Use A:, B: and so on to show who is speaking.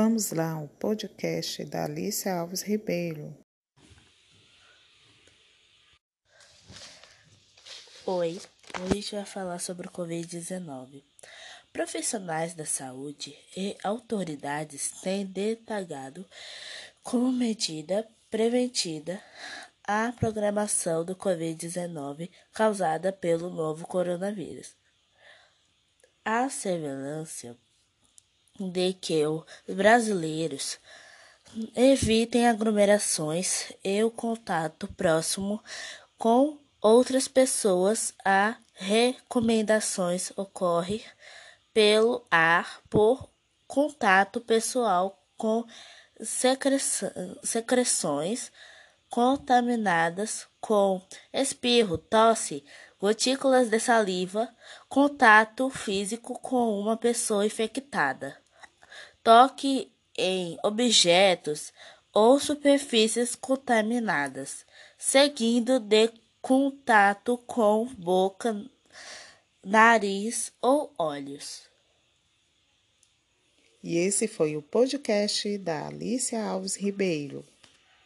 A: Vamos lá, o podcast da Alice Alves Ribeiro.
B: Oi, hoje a gente vai falar sobre o Covid-19. Profissionais da saúde e autoridades têm detalhado como medida preventiva a programação do Covid-19 causada pelo novo coronavírus. A surveillância de que os brasileiros evitem aglomerações e o contato próximo com outras pessoas. A recomendações ocorre pelo ar por contato pessoal com secreções contaminadas com espirro, tosse, gotículas de saliva, contato físico com uma pessoa infectada toque em objetos ou superfícies contaminadas, seguindo de contato com boca, nariz ou olhos.
A: E esse foi o podcast da Alicia Alves Ribeiro.